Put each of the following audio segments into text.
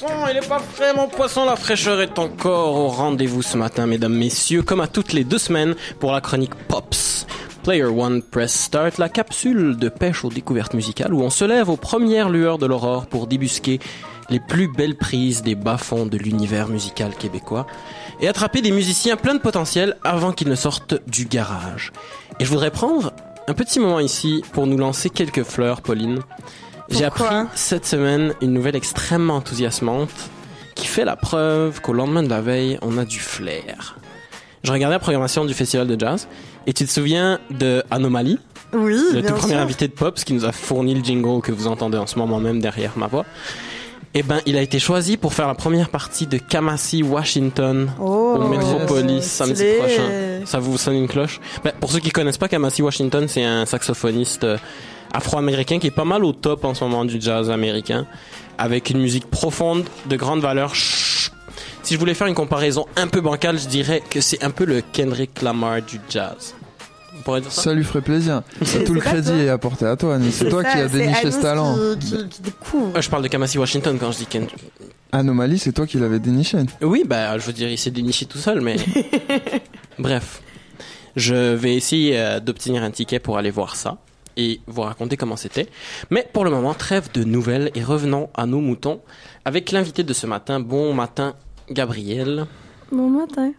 poisson, il est pas frais, mon poisson. La fraîcheur est encore au rendez-vous ce matin, mesdames, messieurs, comme à toutes les deux semaines pour la chronique Pops. Player One Press Start, la capsule de pêche aux découvertes musicales où on se lève aux premières lueurs de l'aurore pour débusquer les plus belles prises des bas-fonds de l'univers musical québécois et attraper des musiciens pleins de potentiel avant qu'ils ne sortent du garage. Et je voudrais prendre un petit moment ici pour nous lancer quelques fleurs, Pauline. J'ai appris cette semaine une nouvelle extrêmement enthousiasmante qui fait la preuve qu'au lendemain de la veille, on a du flair. Je regardais la programmation du festival de jazz et tu te souviens de Anomaly Oui, le bien tout premier sûr. invité de Pops qui nous a fourni le jingle que vous entendez en ce moment même derrière ma voix. Eh ben, il a été choisi pour faire la première partie de Kamasi Washington Oh, au Metropolis samedi prochain. Ça vous sonne une cloche? Ben, Pour ceux qui connaissent pas Kamasi Washington, c'est un saxophoniste euh, afro-américain qui est pas mal au top en ce moment du jazz américain, avec une musique profonde, de grande valeur. Chut. Si je voulais faire une comparaison un peu bancale, je dirais que c'est un peu le Kendrick Lamar du jazz. On pourrait dire ça Ça lui ferait plaisir. C'est- Tout le crédit toi. est apporté à toi, Annie. C'est toi ça, qui as déniché Anis ce talent. Qui, qui, qui découvre. Ouais, je parle de Kamasi Washington quand je dis Kendrick. Anomalie, c'est toi qui l'avais déniché. Oui, bah, je veux dire, il s'est déniché tout seul, mais. Bref. Je vais essayer euh, d'obtenir un ticket pour aller voir ça et vous raconter comment c'était. Mais pour le moment, trêve de nouvelles et revenons à nos moutons avec l'invité de ce matin. Bon matin, Gabriel. Bon matin.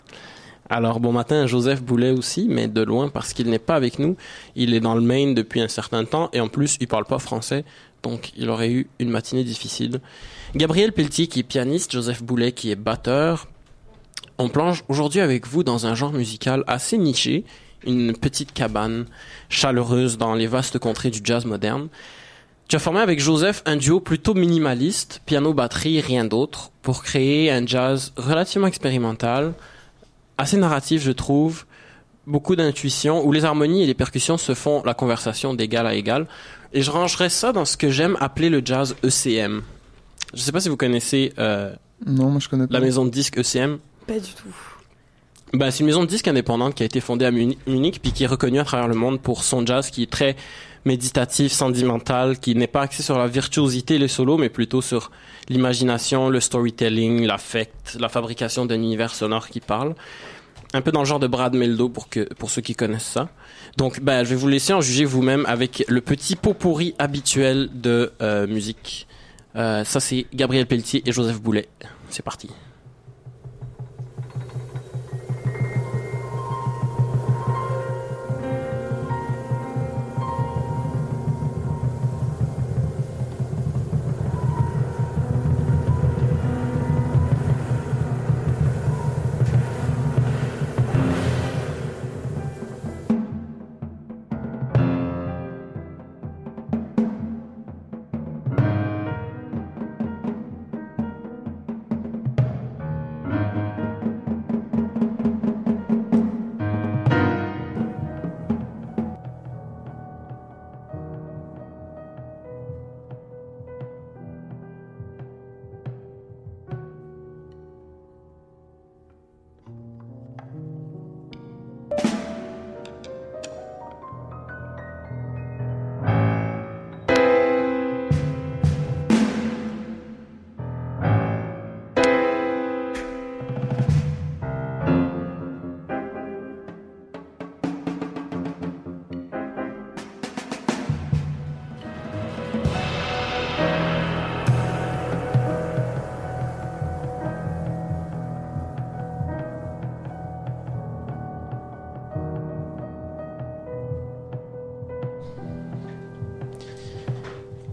Alors, bon matin, Joseph Boulet aussi, mais de loin parce qu'il n'est pas avec nous. Il est dans le Maine depuis un certain temps et en plus, il parle pas français, donc il aurait eu une matinée difficile. Gabriel Pelletier qui est pianiste, Joseph Boulet qui est batteur. On plonge aujourd'hui avec vous dans un genre musical assez niché, une petite cabane chaleureuse dans les vastes contrées du jazz moderne. Tu as formé avec Joseph un duo plutôt minimaliste, piano-batterie, rien d'autre, pour créer un jazz relativement expérimental, assez narratif, je trouve, beaucoup d'intuition, où les harmonies et les percussions se font la conversation d'égal à égal. Et je rangerais ça dans ce que j'aime appeler le jazz ECM. Je sais pas si vous connaissez euh, Non, moi je connais pas. la maison de disques ECM. Pas du tout. Bah, c'est une maison de disques indépendante qui a été fondée à Muni- Munich, puis qui est reconnue à travers le monde pour son jazz qui est très méditatif, sentimental, qui n'est pas axé sur la virtuosité et les solos, mais plutôt sur l'imagination, le storytelling, l'affect, la fabrication d'un univers sonore qui parle. Un peu dans le genre de Brad Meldo pour que, pour ceux qui connaissent ça. Donc, ben, je vais vous laisser en juger vous-même avec le petit pot pourri habituel de euh, musique. Euh, ça, c'est Gabriel Pelletier et Joseph Boulet. C'est parti.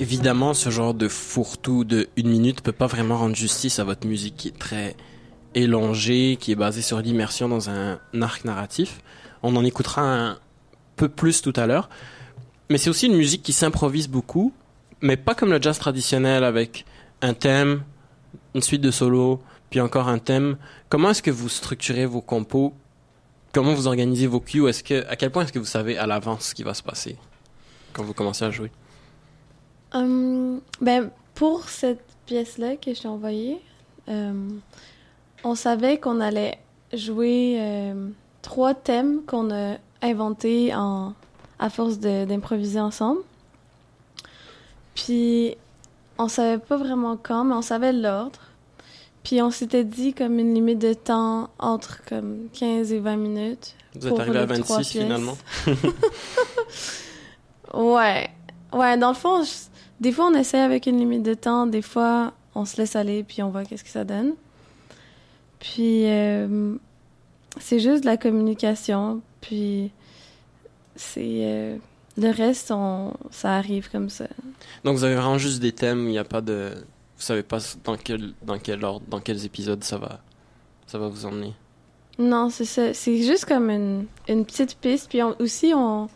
Évidemment, ce genre de fourre-tout de une minute peut pas vraiment rendre justice à votre musique qui est très élongée, qui est basée sur l'immersion dans un arc narratif. On en écoutera un peu plus tout à l'heure. Mais c'est aussi une musique qui s'improvise beaucoup, mais pas comme le jazz traditionnel avec un thème, une suite de solos, puis encore un thème. Comment est-ce que vous structurez vos compos? Comment vous organisez vos cues? Est-ce que à quel point est-ce que vous savez à l'avance ce qui va se passer quand vous commencez à jouer? Hum, ben, pour cette pièce-là que je t'ai envoyée, euh, on savait qu'on allait jouer euh, trois thèmes qu'on a inventés en, à force d'improviser ensemble. Puis, on savait pas vraiment quand, mais on savait l'ordre. Puis on s'était dit comme une limite de temps entre comme 15 et 20 minutes. Vous êtes Pour arrivé à les trois 26 pièces. finalement. Ouais. Ouais, dans le fond, je- des fois on essaie avec une limite de temps, des fois on se laisse aller puis on voit qu'est-ce que ça donne. Puis euh, c'est juste de la communication, puis c'est euh, le reste on ça arrive comme ça. Donc vous avez vraiment juste des thèmes, il n'y a pas de... Vous savez pas dans quel, dans quel ordre, dans quels épisodes ça va, ça va vous emmener? Non, c'est ça, c'est juste comme une, une petite piste puis on- aussi on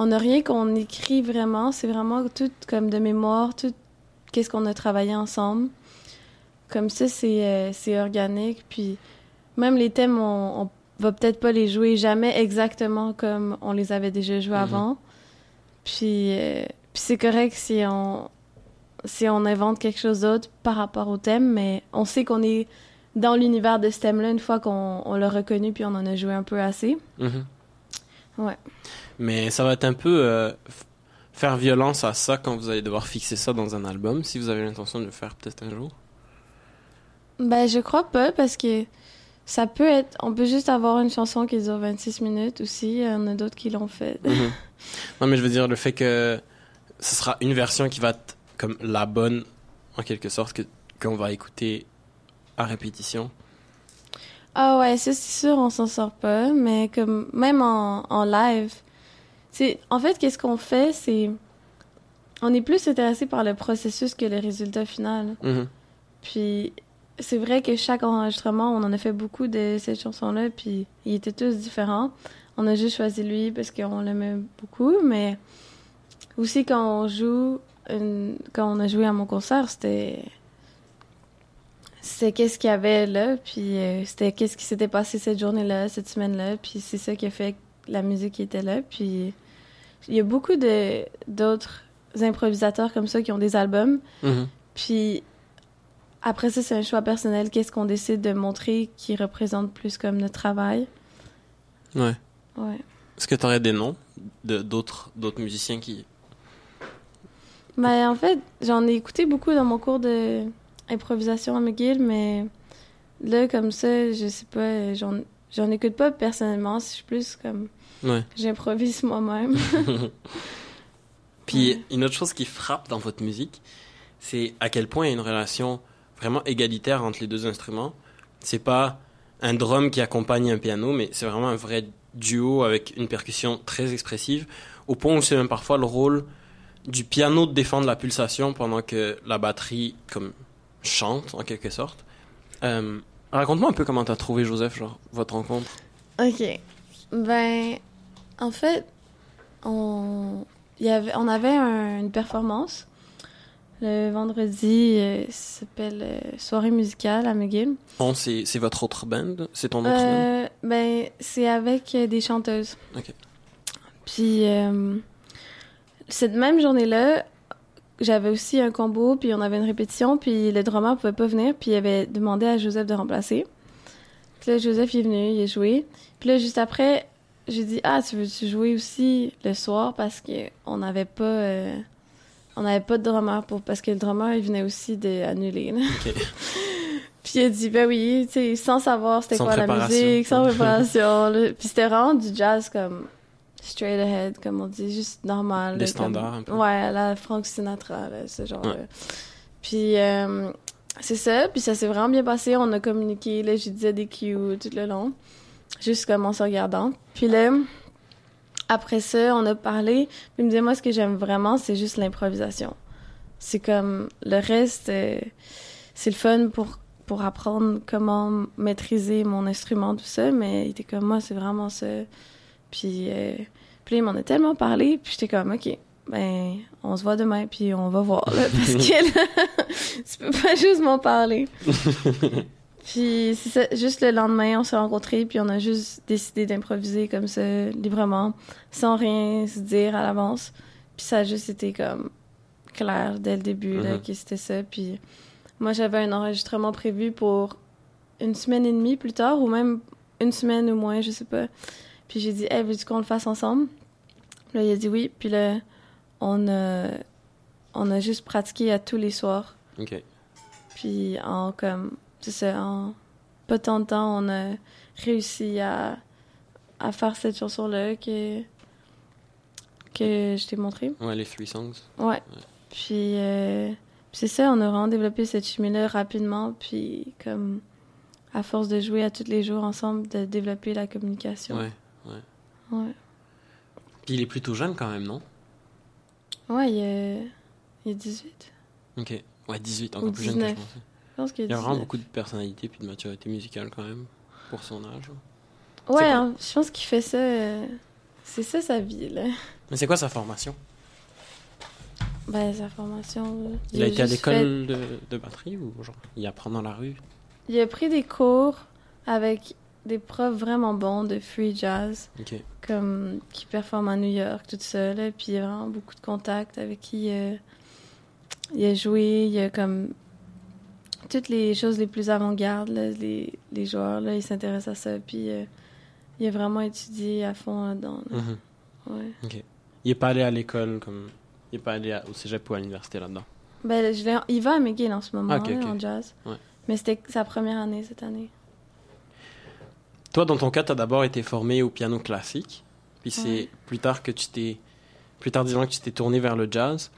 on n'a rien qu'on écrit vraiment, c'est vraiment tout comme de mémoire, tout qu'est-ce qu'on a travaillé ensemble. Comme ça, c'est euh, c'est organique. Puis même les thèmes, on, on va peut-être pas les jouer jamais exactement comme on les avait déjà joués Mhm. avant. Puis, euh, puis c'est correct si on, si on invente quelque chose d'autre par rapport au thème, mais on sait qu'on est dans l'univers de ce thème-là une fois qu'on on l'a reconnu puis on en a joué un peu assez. Mhm. Ouais. Mais ça va être un peu euh, faire violence à ça quand vous allez devoir fixer ça dans un album, si vous avez l'intention de le faire peut-être un jour. Ben, je crois pas parce que ça peut être. On peut juste avoir une chanson qui dure 26 minutes aussi. Il y en a d'autres qui l'ont fait. Mhm. Non, mais je veux dire, le fait que ce sera une version qui va être comme la bonne, en quelque sorte, que qu'on va écouter à répétition. Ah ouais, c'est sûr, on s'en sort pas. Mais comme même en, en live, c'est en fait qu'est-ce qu'on fait, c'est on est plus intéressé par le processus que le résultat final. Mhm. Puis c'est vrai que chaque enregistrement, on en a fait beaucoup de cette chanson-là, puis ils étaient tous différents. On a juste choisi lui parce qu'on l'aimait beaucoup, mais aussi quand on joue, une- quand on a joué à mon concert, c'était c'était qu'est-ce qu'il y avait là, puis euh, c'était qu'est-ce qui s'était passé cette journée-là, cette semaine-là, puis c'est ça qui a fait que la musique qui était là, puis il y a beaucoup de d'autres improvisateurs comme ça qui ont des albums, Mhm. puis après ça, c'est un choix personnel. Qu'est-ce qu'on décide de montrer qui représente plus comme notre travail? Ouais. Ouais. Est-ce que tu aurais des noms de d'autres d'autres musiciens qui Ben, en fait, j'en ai écouté beaucoup dans mon cours de improvisation à McGill, mais là, comme ça, je sais pas, j'en, j'en écoute pas personnellement. Je suis plus comme, Ouais. j'improvise moi-même. Puis Ouais. une autre chose qui frappe dans votre musique, c'est à quel point il y a une relation vraiment égalitaire entre les deux instruments. C'est pas un drum qui accompagne un piano, mais c'est vraiment un vrai duo avec une percussion très expressive, au point où c'est même parfois le rôle du piano de défendre la pulsation pendant que la batterie comme chante en quelque sorte. Euh, Raconte-moi un peu comment t'as trouvé Joseph, genre votre rencontre. OK. Ben, en fait, on, y avait, on avait un- une performance le vendredi, euh, ça s'appelle euh, Soirée musicale à McGill. Bon, c'est votre autre band, c'est ton autre band? Ben, c'est avec des chanteuses. Ok. Puis, cette même journée-là, j'avais aussi un combo, puis on avait une répétition, puis le drummer pouvait pas venir, puis il avait demandé à Joseph de remplacer. Puis là, Joseph est venu, il a joué. Puis là, juste après, j'ai dit Ah, tu veux-tu jouer aussi le soir parce que on n'avait pas. euh, on n'avait pas de drummer pour parce que le drummer il venait aussi d'annuler. Puis il a dit ben oui, tu sais, sans savoir c'était quoi la musique, sans préparation. Puis c'était vraiment du jazz comme straight ahead, comme on dit, juste normal. Comme- standards, un peu. Ouais, la Frank Sinatra, là, ce genre. Ouais. Puis euh, c'est ça, puis ça s'est vraiment bien passé. On a communiqué, là, j'ai disais des cues tout le long, juste comme en se regardant. Puis là, après ça, on a parlé. Puis il me disait, moi, ce que j'aime vraiment, c'est juste l'improvisation. C'est comme le reste, euh, c'est le fun pour pour apprendre comment maîtriser mon instrument, tout ça, mais il était comme moi, c'est vraiment ça. Puis, euh, puis il m'en a tellement parlé, puis j'étais comme, OK, ben, on se voit demain, puis on va voir, là, parce que là, tu peux pas juste m'en parler. puis c'est ça, juste le lendemain, on s'est rencontrés, puis on a juste décidé d'improviser comme ça, librement, sans rien se dire à l'avance. Puis ça a juste été comme clair dès le début, là, Mhm. que c'était ça. Puis moi, j'avais un enregistrement prévu pour une semaine et demie plus tard, ou même une semaine ou moins, je sais pas. Puis j'ai dit, hey, veux-tu qu'on le fasse ensemble? Là, il a dit oui. Puis là, on a, on a juste pratiqué à tous les soirs. Ok. Puis en comme c'est ça, en pas tant de temps, on a réussi à, à faire cette chanson-là que, que je t'ai montrée. Ouais, les three songs. Ouais. Puis, euh, puis c'est ça, on a vraiment développé cette chimie-là rapidement. Puis comme à force de jouer à tous les jours ensemble, de développer la communication. Ouais. Ouais. Puis il est plutôt jeune quand même, non? Ouais, il il a 18. Ok. Ouais, 18, encore Ou plus jeune que je 19. pensais. Je pense qu'il Il y a vraiment 19. beaucoup de personnalité puis de maturité musicale quand même, pour son âge. Ouais, hein, je pense qu'il fait ça. euh, c'est ça sa vie, là. Mais c'est quoi sa formation? Ben, sa formation. là, Il a été à fait- l'école de, de batterie ou genre il apprend dans la rue? Il a pris des cours avec des profs vraiment bons de free jazz, comme qui performent à New York, tout ça. Là. Puis il a vraiment beaucoup de contacts avec qui euh, il a joué. Il a comme toutes les choses les plus avant-garde, les, les joueurs, là, ils s'intéressent à ça. Puis euh, il a vraiment étudié à fond là-dedans. là. Mhm. Ouais. Il est pas allé à l'école comme. Il est pas allé à- au cégep ou à l'université là-dedans? Ben, je il va à McGill en ce moment, Ah, ok, là, ok. en jazz. Ouais. Mais c'était sa première année cette année. Toi, dans ton cas, tu as d'abord été formé au piano classique, puis c'est Ouais. plus tard que tu t'es. Plus tard, disons que tu t'es tourné vers le jazz.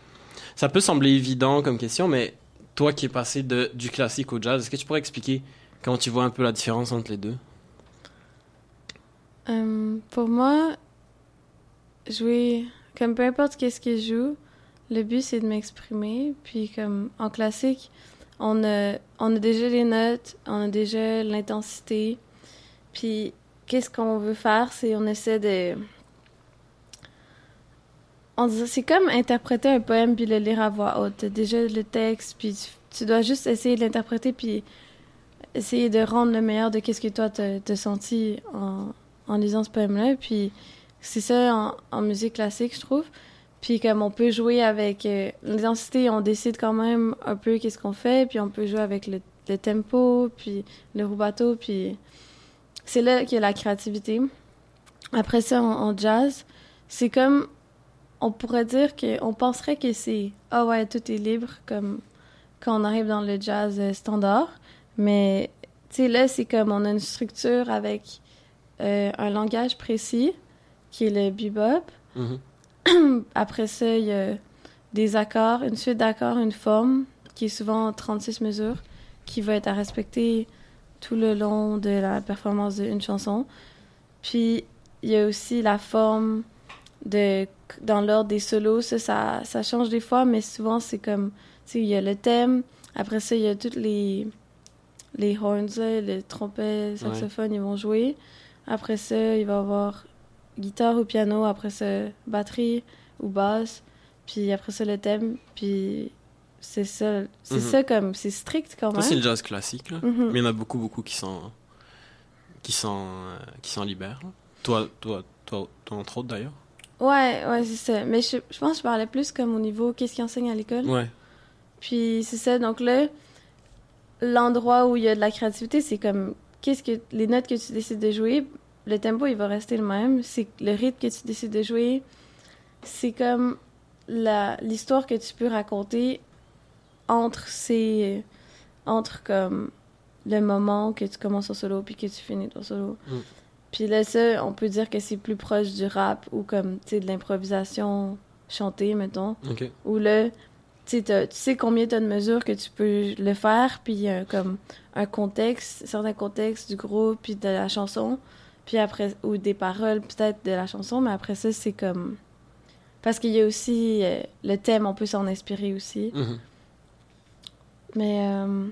Ça peut sembler évident comme question, mais toi qui es passé de, du classique au jazz, est-ce que tu pourrais expliquer comment tu vois un peu la différence entre les deux? Euh, pour moi, jouer, comme peu importe qu'est-ce que je joue, le but c'est de m'exprimer. Puis comme en classique, on a, on a déjà les notes, on a déjà l'intensité. Puis qu'est-ce qu'on veut faire, c'est on essaie de... On C'est comme interpréter un poème puis le lire à voix haute. Déjà le texte, puis tu, dois juste essayer de l'interpréter puis essayer de rendre le meilleur de qu'est-ce que toi t'as senti en, en lisant ce poème-là. Puis c'est ça en, en musique classique, je trouve. Puis comme on peut jouer avec euh, l'intensité, on décide quand même un peu qu'est-ce qu'on fait, puis on peut jouer avec le, le tempo, puis le rubato, puis c'est là qu'il y a la créativité. Après ça, en, en jazz, c'est comme on pourrait dire que on penserait que c'est ah ouais tout est libre comme quand on arrive dans le jazz euh, standard, mais tu sais là c'est comme on a une structure avec euh, un langage précis qui est le bebop. Mhm. Après ça, il y a des accords, une suite d'accords, une forme qui est souvent 36 mesures, qui va être à respecter tout le long de la performance d'une chanson. Puis, il y a aussi la forme de, dans l'ordre des solos. Ça, ça, ça change des fois, mais souvent, c'est comme, tu sais, il y a le thème. Après ça, il y a toutes les, les horns, les trompettes, saxophones, ils vont jouer. Après ça, il va y avoir guitare ou piano, après ça, batterie ou basse, puis après ça, le thème, puis c'est ça, c'est Mhm. ça comme, c'est strict quand Toi, c'est même. le jazz classique, là. Mhm. mais il y en a beaucoup, beaucoup qui s'en. qui s'en. euh, qui s'en libèrent. Toi, toi, toi, toi, entre autres d'ailleurs. Ouais, ouais, c'est ça. Mais je, je pense que je parlais plus comme au niveau qu'est-ce qu'ils enseignent à l'école. Ouais. Puis c'est ça, donc là, l'endroit où il y a de la créativité, c'est comme, qu'est-ce que, les notes que tu décides de jouer, le tempo, il va rester le même. C'est le rythme que tu décides de jouer. C'est comme l'histoire que tu peux raconter entre ces, entre comme le moment que tu commences ton solo puis que tu finis ton solo. Mm. Puis là, ça, on peut dire que c'est plus proche du rap ou comme, tu sais, de l'improvisation chantée, mettons Ok. où là, tu sais, combien tu as de mesures que tu peux le faire, puis a comme un contexte, certains contextes du groupe, puis de la chanson, puis après, ou des paroles peut-être de la chanson, mais après ça, c'est comme. Parce qu'il y a aussi euh, le thème, on peut s'en inspirer aussi. Mhm. Mais euh,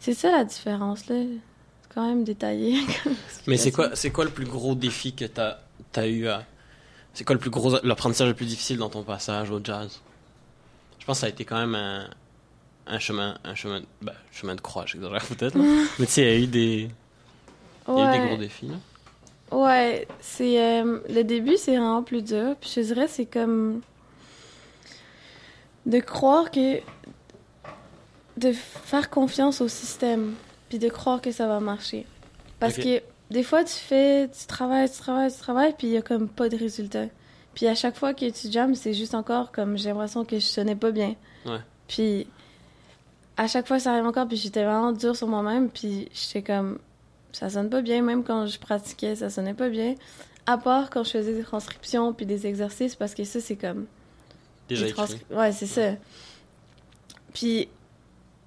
c'est ça la différence, là. C'est quand même détaillé. Mais c'est quoi, c'est quoi le plus gros défi que t'as as eu à. C'est quoi le plus gros. l'apprentissage le plus difficile dans ton passage au jazz? Je pense que ça a été quand même un, un chemin. Un chemin, bah, chemin de croix, j'exagère peut-être. Mais tu sais, il y a eu des. Il y a eu des gros défis. là. Ouais, c'est euh, le début c'est vraiment plus dur. Puis je dirais c'est comme de croire que de faire confiance au système, puis de croire que ça va marcher. Parce que des fois tu fais, tu travailles, tu travailles, tu travailles, puis il y a comme pas de résultat. Puis à chaque fois que tu jammes, c'est juste encore comme j'ai l'impression que je sonnais pas bien. Ouais. Puis à chaque fois, ça arrive encore, puis j'étais vraiment dure sur moi-même, puis j'étais comme ça sonne pas bien, même quand je pratiquais, ça sonnait pas bien. À part quand je faisais des transcriptions puis des exercices, parce que ça, c'est comme Déjà écrit. Ouais, c'est ça. Puis,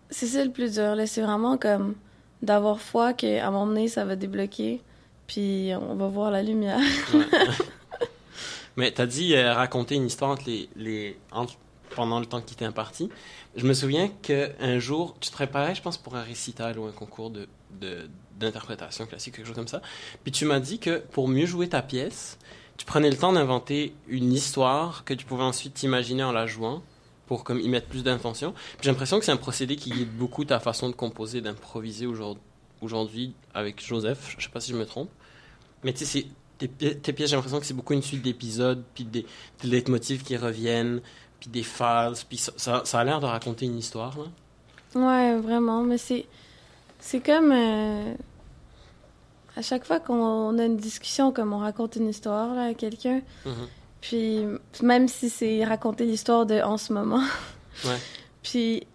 c'est ça le plus dur, là. C'est vraiment comme d'avoir foi qu'à un moment donné, ça va débloquer. Puis, on va voir la lumière. Ouais. Mais t'as dit euh, raconter une histoire entre les, les, entre- pendant le temps qui t'est imparti. Je me souviens qu'un jour, tu te préparais, je pense, pour un récital ou un concours de, d'interprétation classique, quelque chose comme ça. Puis tu m'as dit que pour mieux jouer ta pièce, tu prenais le temps d'inventer une histoire que tu pouvais ensuite t'imaginer en la jouant pour comme y mettre plus d'intention. J'ai l'impression que c'est un procédé qui guide beaucoup ta façon de composer, d'improviser aujourd'hui, avec Joseph. Je sais pas si je me trompe. Mais tu sais, tes, tes pièces, j'ai l'impression que c'est beaucoup une suite d'épisodes, puis des, des leitmotifs qui reviennent, puis des phases, puis ça, ça, ça a l'air de raconter une histoire, là. Ouais, vraiment. Mais c'est. C'est comme. euh, À chaque fois qu'on a une discussion, comme on raconte une histoire là, à quelqu'un, Mhm. Puis même si c'est raconter l'histoire de en ce moment. Ouais. Puis,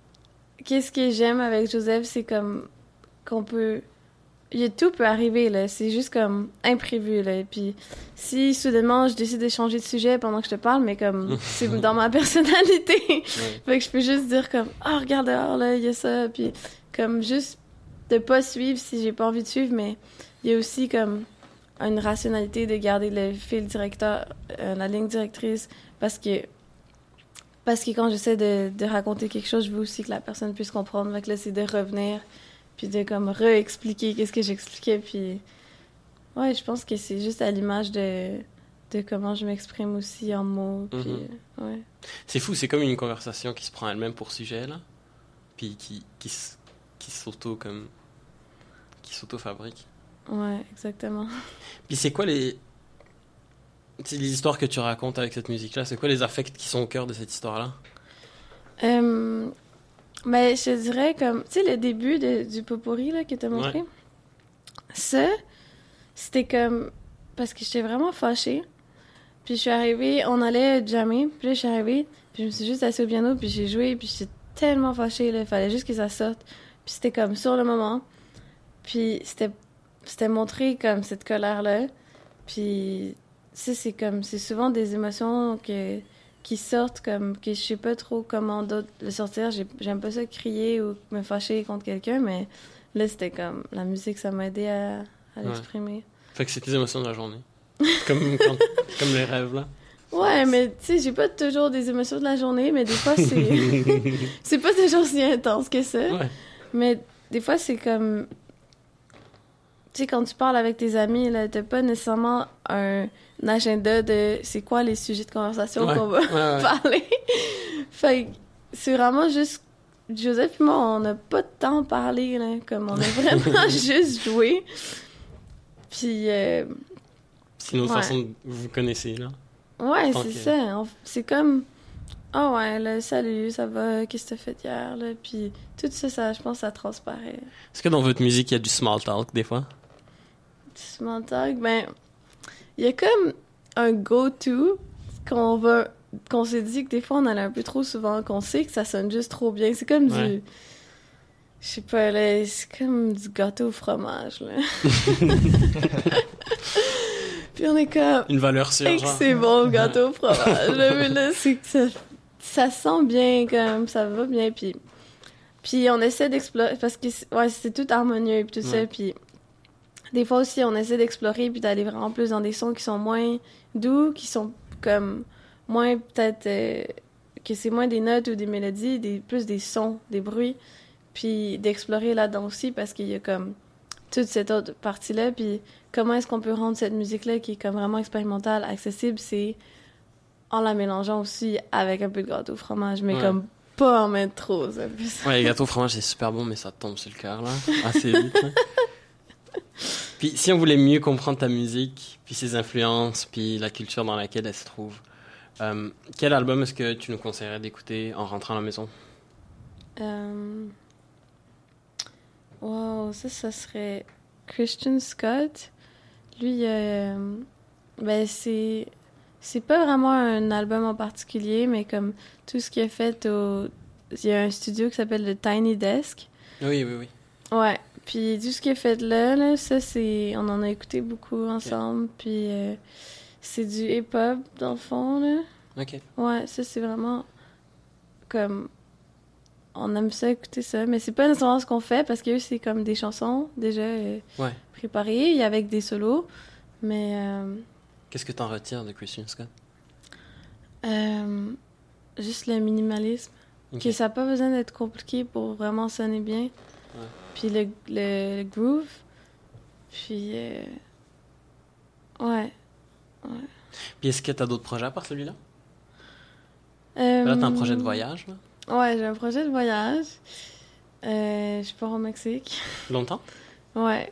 qu'est-ce que j'aime avec Joseph, c'est comme qu'on peut. Il y a- tout peut arriver, là. C'est juste comme imprévu, là. Puis, si soudainement je décide de changer de sujet pendant que je te parle, mais comme c'est dans ma personnalité. Ouais. fait que je peux juste dire comme, ah, regarde dehors, là, il y a ça. Puis, comme juste de pas suivre si j'ai pas envie de suivre, mais il y a aussi comme une rationalité de garder le fil directeur, euh, la ligne directrice, parce que parce que quand j'essaie de, de raconter quelque chose, je veux aussi que la personne puisse comprendre. Que là, c'est de revenir, puis de comme réexpliquer qu'est-ce que j'expliquais, puis ouais, je pense que c'est juste à l'image de de comment je m'exprime aussi en mots, puis Mhm. euh, ouais. C'est fou, c'est comme une conversation qui se prend elle-même pour sujet, là. Puis qui, qui, qui s'auto, comme. qui s'auto-fabrique. Ouais, exactement. Puis c'est quoi les. Les histoires que tu racontes avec cette musique-là, c'est quoi les affects qui sont au cœur de cette histoire-là? Euh, mais je te dirais comme, tu sais, le début de- du potpourri là, que t'as montré, ça, c'était comme, parce que j'étais vraiment fâchée. Puis je suis arrivée, on allait jammer, puis là je suis arrivée, puis je me suis juste assise au piano, puis j'ai joué, puis j'étais tellement fâchée, là, il fallait juste que ça sorte. Puis c'était comme sur le moment. Puis c'était c'était montré comme cette colère-là. Puis ça, c'est comme, c'est souvent des émotions que qui sortent comme que je sais pas trop comment d'autres le sortir. J'ai- J'aime pas ça crier ou me fâcher contre quelqu'un, mais là c'était comme la musique, ça m'a aidé à, à Ouais. l'exprimer. Fait que c'est tes émotions de la journée. comme, quand- comme les rêves, là. Ouais, mais tu sais, j'ai pas toujours des émotions de la journée, mais des fois c'est c'est pas toujours si intense que ça. Ouais. Mais des fois c'est comme sais quand tu parles avec tes amis là, t'as pas nécessairement un, un agenda de c'est quoi les sujets de conversation Ouais. qu'on va Ouais, ouais. parler. fait que c'est vraiment juste. Joseph et moi, on n'a pas de temps parlé, là. Comme on a vraiment juste joué. Puis, euh, C'est une autre façon de vous connaissez, là. ouais, Tant c'est que- ça. C'est comme. Ah ouais, là, salut, ça va, qu'est-ce que t'as fait hier, là? Puis tout ça, ça, je pense, ça transparaît. Est-ce que dans votre musique, il y a du small talk, des fois? Small talk, ben, il y a comme un go-to qu'on va. qu'on s'est dit que des fois on allait un peu trop souvent, qu'on sait que ça sonne juste trop bien. C'est comme Ouais. du. Je sais pas, là, c'est comme du gâteau au fromage, là. Puis on est comme. Une valeur sûre, c'est bon le gâteau au fromage. là, mais là, c'est que ça, ça sent bien, comme, ça va bien. Puis, puis on essaie d'explorer, parce que ouais, c'est tout harmonieux et tout ça. Puis des fois aussi, on essaie d'explorer puis d'aller vraiment plus dans des sons qui sont moins doux, qui sont comme moins peut-être. euh, que c'est moins des notes ou des mélodies, des, plus des sons, des bruits. Puis d'explorer là-dedans aussi parce qu'il y a comme toute cette autre partie-là. Puis comment est-ce qu'on peut rendre cette musique-là qui est comme vraiment expérimentale, accessible, c'est en la mélangeant aussi avec un peu de gâteau au fromage, mais Ouais. comme pas en mettre trop. Ça. Ouais, les gâteaux au fromage, c'est super bon, mais ça tombe sur le cœur, là. Assez vite, là. Puis, si on voulait mieux comprendre ta musique, puis ses influences, puis la culture dans laquelle elle se trouve, euh, quel album est-ce que tu nous conseillerais d'écouter en rentrant à la maison? Euh... Wow, ça, ça serait Christian Scott. Lui, euh, ben, c'est c'est pas vraiment un album en particulier, mais comme tout ce qui est fait au. Il y a un studio qui s'appelle le Tiny Desk. Oui, oui, oui. Ouais. Puis tout ce qui est fait là, là ça, c'est. On en a écouté beaucoup ensemble. Puis euh, c'est du hip-hop, dans le fond, là. Ok. Ouais, ça, c'est vraiment. Comme. On aime ça, écouter ça. Mais c'est pas nécessairement ce qu'on fait, parce que eux, c'est comme des chansons déjà euh, Ouais. préparées, avec des solos. Mais. euh, Qu'est-ce que t'en retires de Christian Scott? Euh, juste le minimalisme. Ok. Que ça n'a pas besoin d'être compliqué pour vraiment sonner bien. Puis le, le, le groove. Puis. euh, Ouais. Puis est-ce que t'as d'autres projets à part celui-là? Euh, Là, t'as un projet de voyage, là Ouais, j'ai un projet de voyage. Euh, je pars au Mexique. Longtemps? Ouais.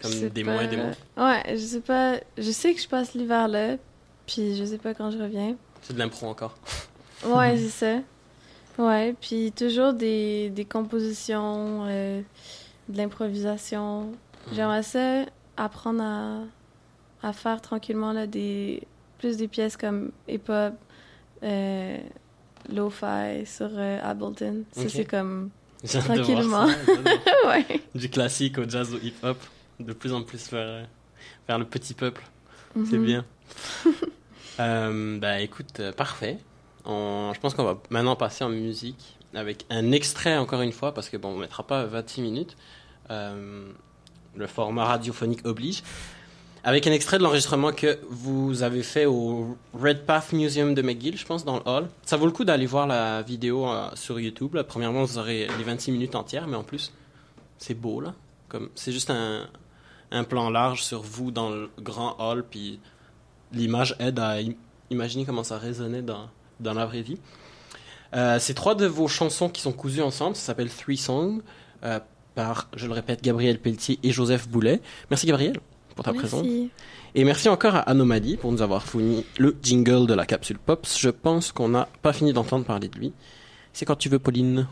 Comme des pas- mois et des mois? Ouais, je sais pas. Je sais que je passe l'hiver là. Puis je sais pas quand je reviens. C'est de l'impro encore. Ouais, c'est ça. Ouais, puis toujours des, des compositions, euh, de l'improvisation. Mhm. J'aimerais ça apprendre à, à faire tranquillement là, des, plus des pièces comme hip-hop, euh, lo-fi sur euh, Ableton. Ça, c'est comme. Tranquillement. ça, j'adore. ouais. du classique au jazz au hip-hop, de plus en plus vers, vers le petit peuple. C'est Mhm. bien. euh, bah écoute, parfait. Je pense qu'on va maintenant passer en musique avec un extrait encore une fois, parce que bon, on mettra pas 26 minutes. Euh, le format radiophonique oblige. Avec un extrait de l'enregistrement que vous avez fait au Red Path Museum de McGill, je pense, dans le hall. Ça vaut le coup d'aller voir la vidéo euh, sur YouTube. Là. Premièrement, vous aurez les 26 minutes entières, mais en plus, c'est beau, là. Comme, c'est juste un, plan large sur vous dans le grand hall, puis l'image aide à im- imaginer comment ça résonnait dans, dans la vraie vie. Euh, c'est trois de vos chansons qui sont cousues ensemble. Ça s'appelle Three Songs, euh, par, je le répète, Gabriel Pelletier et Joseph Boulet. Merci Gabriel pour ta présence. Merci. Et merci encore à Anomalie pour nous avoir fourni le jingle de la capsule Pops. Je pense qu'on n'a pas fini d'entendre parler de lui. C'est quand tu veux, Pauline.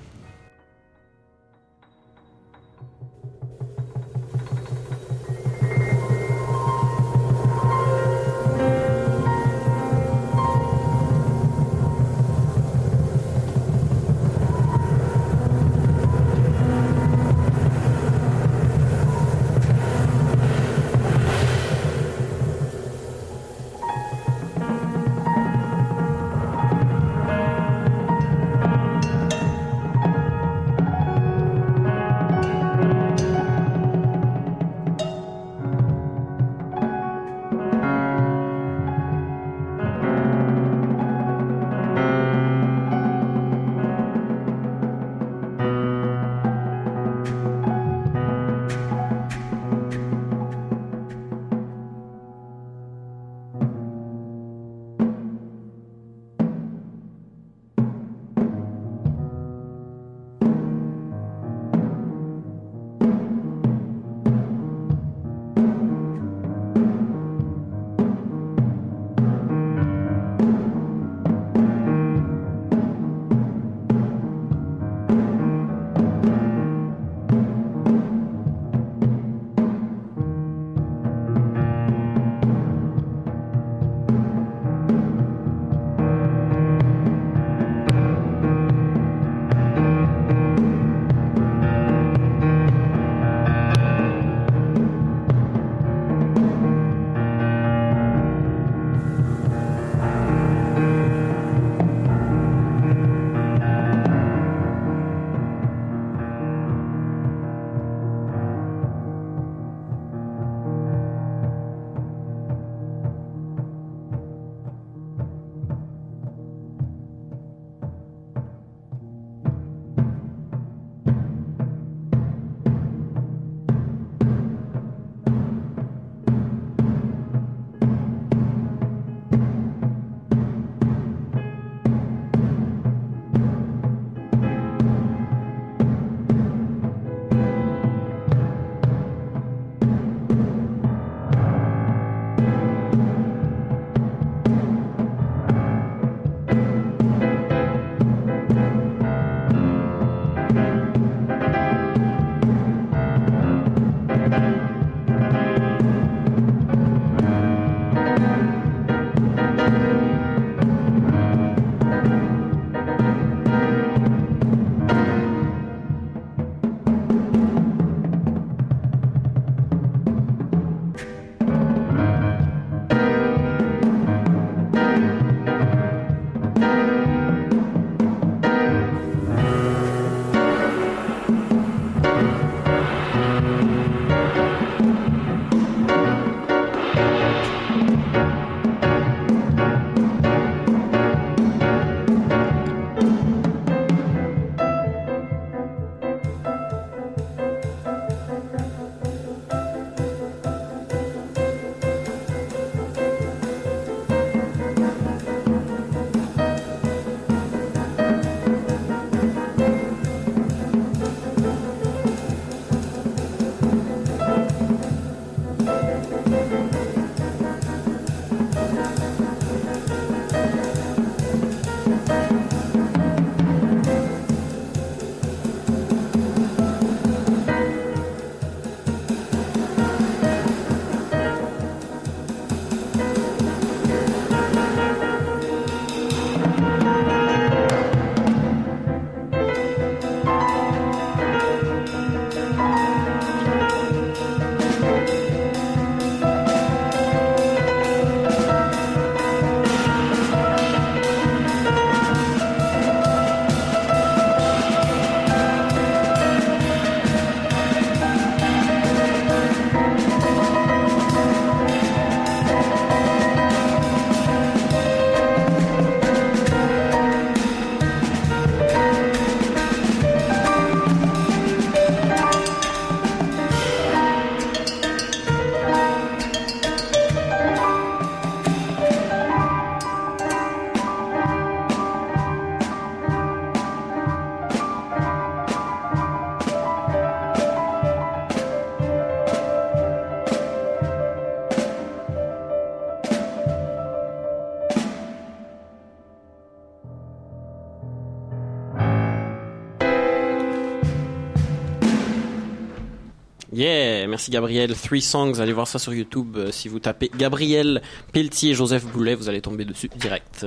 Gabriel. Three Songs, allez voir ça sur YouTube. euh, si vous tapez Gabriel Pelletier, Joseph Boulet, vous allez tomber dessus direct.